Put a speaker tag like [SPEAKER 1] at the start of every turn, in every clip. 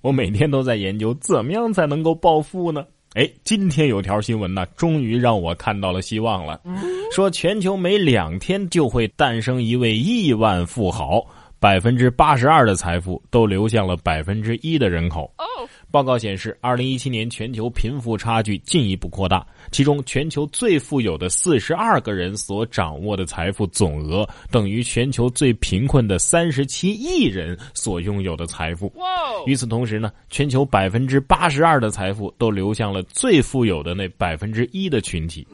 [SPEAKER 1] 我每天都在研究怎么样才能够暴富呢？哎，今天有条新闻呢，终于让我看到了希望了。说全球每两天就会诞生一位亿万富豪。百分之八十二的财富都流向了百分之一的人口。报告显示，二零一七年全球贫富差距进一步扩大，其中全球最富有的四十二个人所掌握的财富总额，等于全球最贫困的三十七亿人所拥有的财富。与此同时呢，全球百分之八十二的财富都流向了最富有的那百分之一的群体。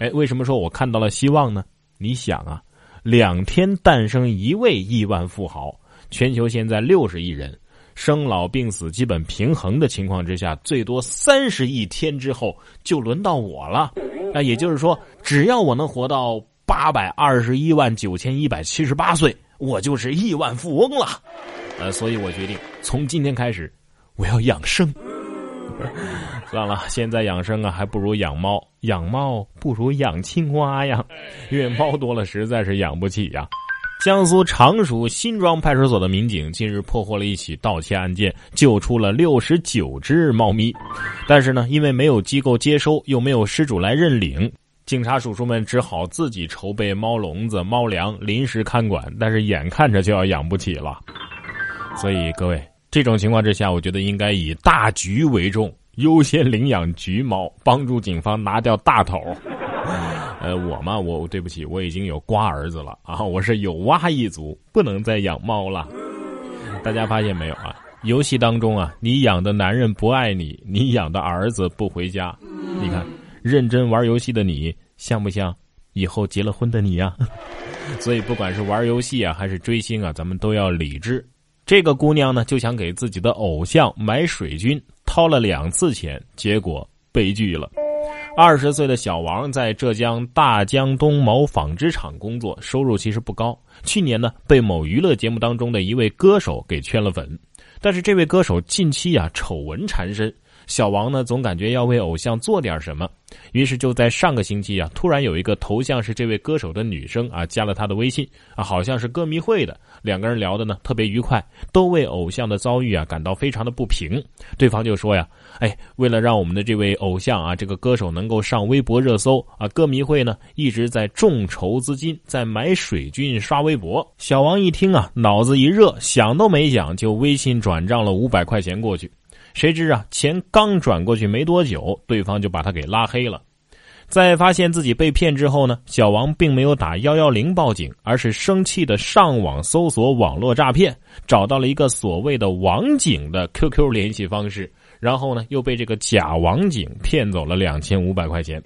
[SPEAKER 1] 哎，为什么说我看到了希望呢？你想啊。两天诞生一位亿万富豪，全球现在六十亿人，生老病死基本平衡的情况之下，最多三十亿天之后就轮到我了。那也就是说，只要我能活到八百二十一万九千一百七十八岁，我就是亿万富翁了。呃，所以我决定从今天开始，我要养生。算了，现在养生啊，还不如养猫。养猫不如养青蛙呀，因为猫多了实在是养不起呀。江苏常熟新庄派出所的民警近日破获了一起盗窃案件，救出了六十九只猫咪。但是呢，因为没有机构接收，又没有失主来认领，警察叔叔们只好自己筹备猫笼子、猫粮，临时看管。但是眼看着就要养不起了，所以各位。这种情况之下，我觉得应该以大局为重，优先领养橘猫，帮助警方拿掉大头。呃，我嘛，我对不起，我已经有瓜儿子了啊，我是有蛙一族，不能再养猫了。大家发现没有啊？游戏当中啊，你养的男人不爱你，你养的儿子不回家。你看，认真玩游戏的你，像不像以后结了婚的你呀？所以，不管是玩游戏啊，还是追星啊，咱们都要理智。这个姑娘呢，就想给自己的偶像买水军，掏了两次钱，结果悲剧了。二十岁的小王在浙江大江东某纺织厂工作，收入其实不高。去年呢，被某娱乐节目当中的一位歌手给圈了粉，但是这位歌手近期呀，丑闻缠身。小王呢，总感觉要为偶像做点什么，于是就在上个星期啊，突然有一个头像是这位歌手的女生啊，加了他的微信啊，好像是歌迷会的，两个人聊的呢特别愉快，都为偶像的遭遇啊感到非常的不平。对方就说呀，哎，为了让我们的这位偶像啊，这个歌手能够上微博热搜啊，歌迷会呢一直在众筹资金，在买水军刷微博。小王一听啊，脑子一热，想都没想就微信转账了五百块钱过去。谁知啊，钱刚转过去没多久，对方就把他给拉黑了。在发现自己被骗之后呢，小王并没有打幺幺零报警，而是生气的上网搜索网络诈骗，找到了一个所谓的网警的 QQ 联系方式，然后呢，又被这个假网警骗走了两千五百块钱。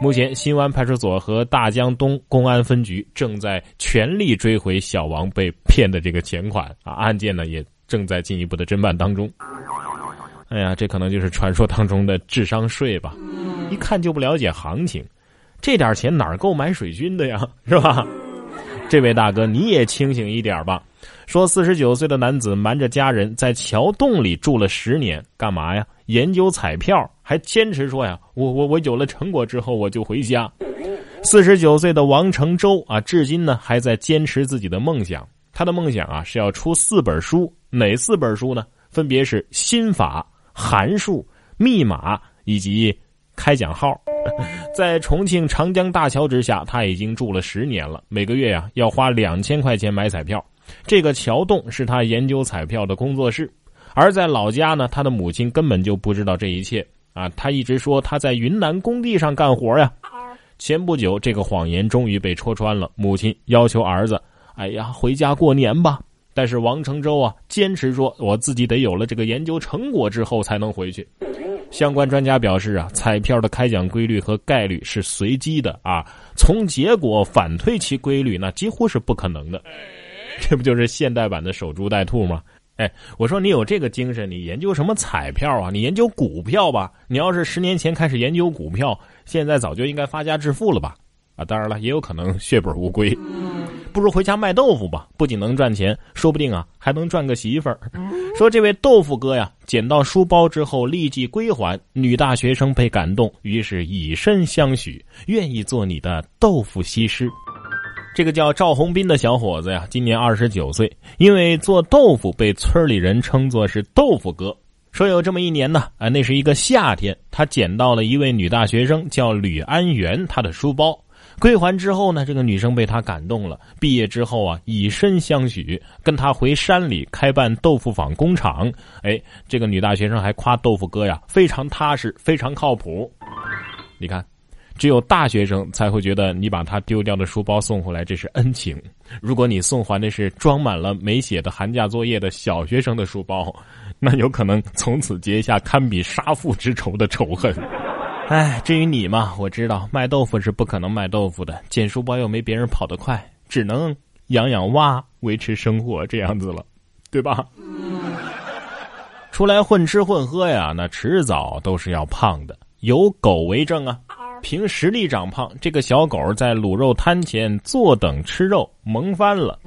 [SPEAKER 1] 目前，新湾派出所和大江东公安分局正在全力追回小王被骗的这个钱款啊，案件呢也正在进一步的侦办当中。哎呀，这可能就是传说当中的智商税吧？一看就不了解行情，这点钱哪够买水军的呀？是吧？这位大哥，你也清醒一点吧！说四十九岁的男子瞒着家人在桥洞里住了十年，干嘛呀？研究彩票，还坚持说呀，我我我有了成果之后我就回家。四十九岁的王成洲啊，至今呢还在坚持自己的梦想。他的梦想啊是要出四本书，哪四本书呢？分别是心法。函数、密码以及开奖号，在重庆长江大桥之下，他已经住了十年了。每个月呀，要花两千块钱买彩票。这个桥洞是他研究彩票的工作室。而在老家呢，他的母亲根本就不知道这一切啊。他一直说他在云南工地上干活呀。前不久，这个谎言终于被戳穿了。母亲要求儿子：“哎呀，回家过年吧。”但是王成洲啊，坚持说我自己得有了这个研究成果之后才能回去。相关专家表示啊，彩票的开奖规律和概率是随机的啊，从结果反推其规律，那几乎是不可能的。这不就是现代版的守株待兔吗？哎，我说你有这个精神，你研究什么彩票啊？你研究股票吧。你要是十年前开始研究股票，现在早就应该发家致富了吧？啊，当然了，也有可能血本无归。不如回家卖豆腐吧，不仅能赚钱，说不定啊还能赚个媳妇儿。说这位豆腐哥呀，捡到书包之后立即归还，女大学生被感动，于是以身相许，愿意做你的豆腐西施。这个叫赵红斌的小伙子呀，今年二十九岁，因为做豆腐被村里人称作是豆腐哥。说有这么一年呢，啊，那是一个夏天，他捡到了一位女大学生叫吕安元她的书包，归还之后呢，这个女生被他感动了，毕业之后啊，以身相许，跟他回山里开办豆腐坊工厂。哎，这个女大学生还夸豆腐哥呀，非常踏实，非常靠谱。你看。只有大学生才会觉得你把他丢掉的书包送回来，这是恩情。如果你送还的是装满了没写的寒假作业的小学生的书包，那有可能从此结下堪比杀父之仇的仇恨。哎，至于你嘛，我知道卖豆腐是不可能卖豆腐的，捡书包又没别人跑得快，只能养养蛙维持生活这样子了，对吧？出来混吃混喝呀，那迟早都是要胖的，有狗为证啊。凭实力长胖，这个小狗在卤肉摊前坐等吃肉，萌翻了。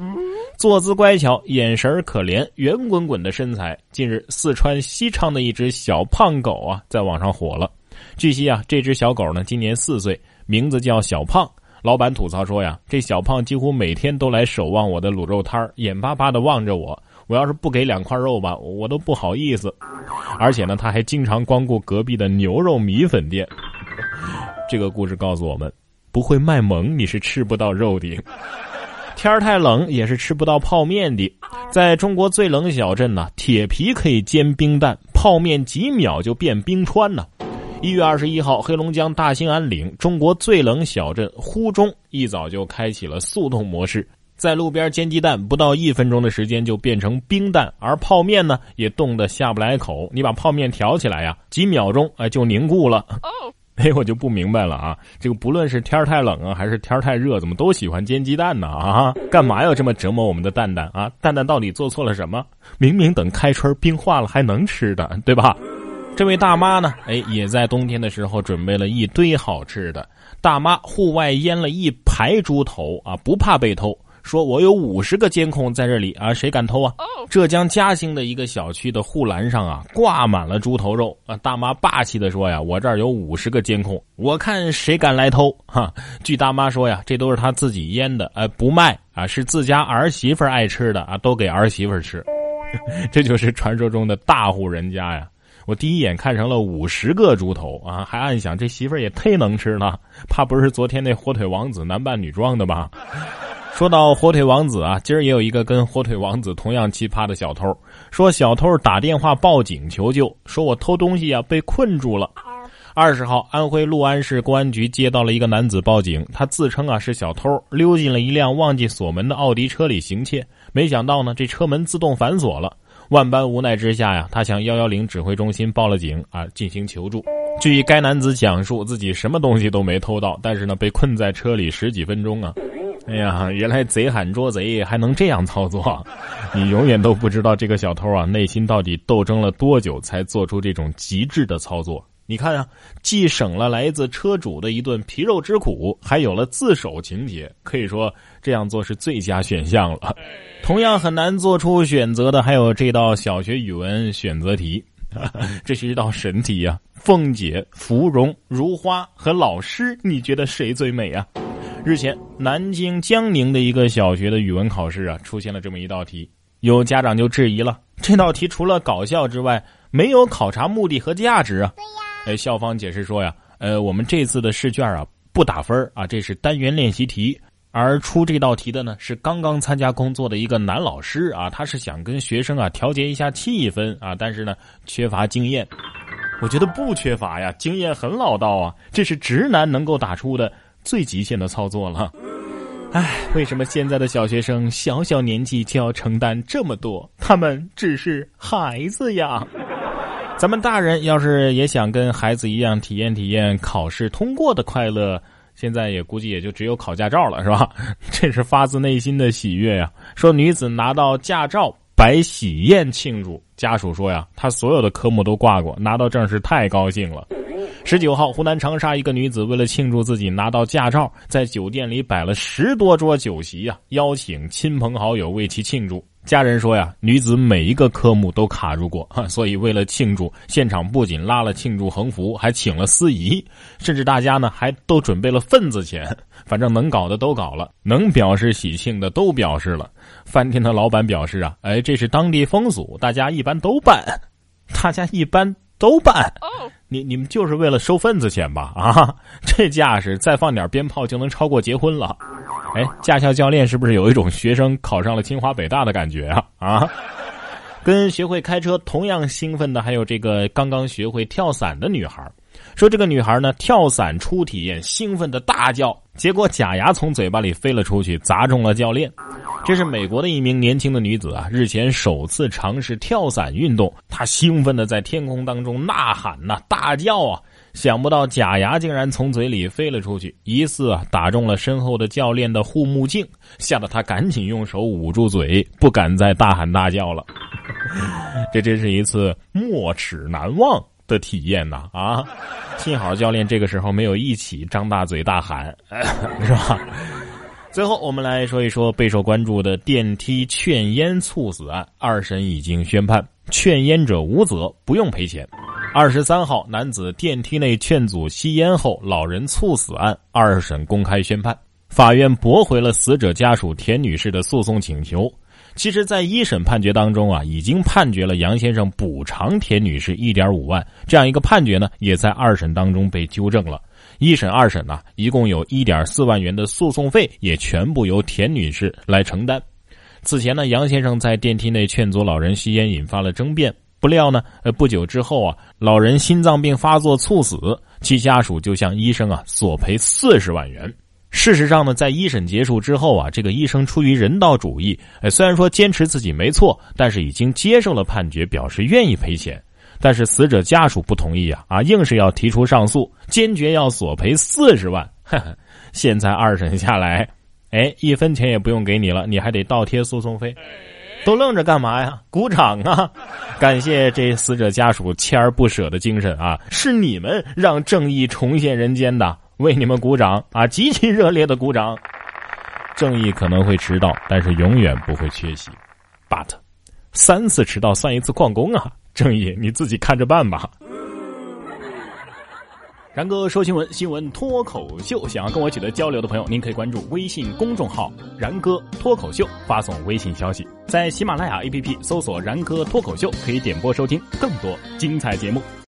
[SPEAKER 1] 坐姿乖巧，眼神可怜，圆滚滚的身材。近日，四川西昌的一只小胖狗啊，在网上火了。据悉啊，这只小狗呢，今年四岁，名字叫小胖。老板吐槽说呀，这小胖几乎每天都来守望我的卤肉摊眼巴巴的望着我。我要是不给两块肉吧，我都不好意思。而且呢，他还经常光顾隔壁的牛肉米粉店。这个故事告诉我们，不会卖萌你是吃不到肉的。天儿太冷也是吃不到泡面的。在中国最冷小镇呢，铁皮可以煎冰蛋，泡面几秒就变冰川呢。一月二十一号，黑龙江大兴安岭中国最冷小镇呼中一早就开启了速冻模式，在路边煎鸡蛋，不到一分钟的时间就变成冰蛋，而泡面呢也冻得下不来口。你把泡面挑起来呀，几秒钟哎就凝固了。哎，我就不明白了啊！这个不论是天太冷啊，还是天太热，怎么都喜欢煎鸡蛋呢？啊，干嘛要这么折磨我们的蛋蛋啊？蛋蛋到底做错了什么？明明等开春冰化了还能吃的，对吧？这位大妈呢？哎，也在冬天的时候准备了一堆好吃的。大妈户外腌了一排猪头啊，不怕被偷。说我有五十个监控在这里啊，谁敢偷啊？浙江嘉兴的一个小区的护栏上啊，挂满了猪头肉啊！大妈霸气的说呀：“我这儿有五十个监控，我看谁敢来偷！”哈，据大妈说呀，这都是她自己腌的，哎，不卖啊，是自家儿媳妇爱吃的啊，都给儿媳妇吃。这就是传说中的大户人家呀！我第一眼看成了五十个猪头啊，还暗想这媳妇儿也忒能吃了，怕不是昨天那火腿王子男扮女装的吧？说到火腿王子啊，今儿也有一个跟火腿王子同样奇葩的小偷。说小偷打电话报警求救，说我偷东西啊被困住了。二十号，安徽六安市公安局接到了一个男子报警，他自称啊是小偷，溜进了一辆忘记锁门的奥迪车里行窃。没想到呢，这车门自动反锁了。万般无奈之下呀，他向幺幺零指挥中心报了警啊，进行求助。据该男子讲述，自己什么东西都没偷到，但是呢被困在车里十几分钟啊。哎呀，原来贼喊捉贼还能这样操作，你永远都不知道这个小偷啊内心到底斗争了多久才做出这种极致的操作。你看啊，既省了来自车主的一顿皮肉之苦，还有了自首情节，可以说这样做是最佳选项了。同样很难做出选择的还有这道小学语文选择题，这是一道神题呀！凤姐、芙蓉、如花和老师，你觉得谁最美啊？日前，南京江宁的一个小学的语文考试啊，出现了这么一道题，有家长就质疑了：这道题除了搞笑之外，没有考察目的和价值啊。哎，校方解释说呀，呃，我们这次的试卷啊不打分啊，这是单元练习题，而出这道题的呢是刚刚参加工作的一个男老师啊，他是想跟学生啊调节一下气氛啊，但是呢缺乏经验。我觉得不缺乏呀，经验很老道啊，这是直男能够打出的。最极限的操作了，唉，为什么现在的小学生小小年纪就要承担这么多？他们只是孩子呀。咱们大人要是也想跟孩子一样体验体验考试通过的快乐，现在也估计也就只有考驾照了，是吧？这是发自内心的喜悦呀。说女子拿到驾照摆喜宴庆祝，家属说呀，她所有的科目都挂过，拿到证是太高兴了。十九号，湖南长沙一个女子为了庆祝自己拿到驾照，在酒店里摆了十多桌酒席啊，邀请亲朋好友为其庆祝。家人说呀，女子每一个科目都卡住过，所以为了庆祝，现场不仅拉了庆祝横幅，还请了司仪，甚至大家呢还都准备了份子钱。反正能搞的都搞了，能表示喜庆的都表示了。饭店的老板表示啊，哎，这是当地风俗，大家一般都办，大家一般。都办，你你们就是为了收份子钱吧？啊，这架势再放点鞭炮就能超过结婚了。哎，驾校教练是不是有一种学生考上了清华北大的感觉啊？啊，跟学会开车同样兴奋的还有这个刚刚学会跳伞的女孩。说这个女孩呢，跳伞初体验，兴奋的大叫，结果假牙从嘴巴里飞了出去，砸中了教练。这是美国的一名年轻的女子啊，日前首次尝试跳伞运动，她兴奋的在天空当中呐喊呐，大叫啊，想不到假牙竟然从嘴里飞了出去，疑似啊打中了身后的教练的护目镜，吓得她赶紧用手捂住嘴，不敢再大喊大叫了。这真是一次没齿难忘。的体验呐啊！幸好教练这个时候没有一起张大嘴大喊，是吧？最后我们来说一说备受关注的电梯劝烟猝死案，二审已经宣判，劝烟者无责，不用赔钱。二十三号，男子电梯内劝阻吸烟后老人猝死案，二审公开宣判，法院驳回了死者家属田女士的诉讼请求。其实，在一审判决当中啊，已经判决了杨先生补偿田女士一点五万，这样一个判决呢，也在二审当中被纠正了。一审、二审呢，一共有一点四万元的诉讼费，也全部由田女士来承担。此前呢，杨先生在电梯内劝阻老人吸烟，引发了争辩。不料呢，呃，不久之后啊，老人心脏病发作猝死，其家属就向医生啊索赔四十万元。事实上呢，在一审结束之后啊，这个医生出于人道主义，哎，虽然说坚持自己没错，但是已经接受了判决，表示愿意赔钱。但是死者家属不同意啊，啊，硬是要提出上诉，坚决要索赔四十万。现在二审下来，哎，一分钱也不用给你了，你还得倒贴诉讼费，都愣着干嘛呀？鼓掌啊！感谢这死者家属锲而不舍的精神啊！是你们让正义重现人间的。为你们鼓掌啊！极其热烈的鼓掌。正义可能会迟到，但是永远不会缺席。But，三次迟到算一次旷工啊！正义你自己看着办吧。然哥说新闻，新闻脱口秀。想要跟我取得交流的朋友，您可以关注微信公众号“然哥脱口秀”，发送微信消息，在喜马拉雅 APP 搜索“然哥脱口秀”，可以点播收听更多精彩节目。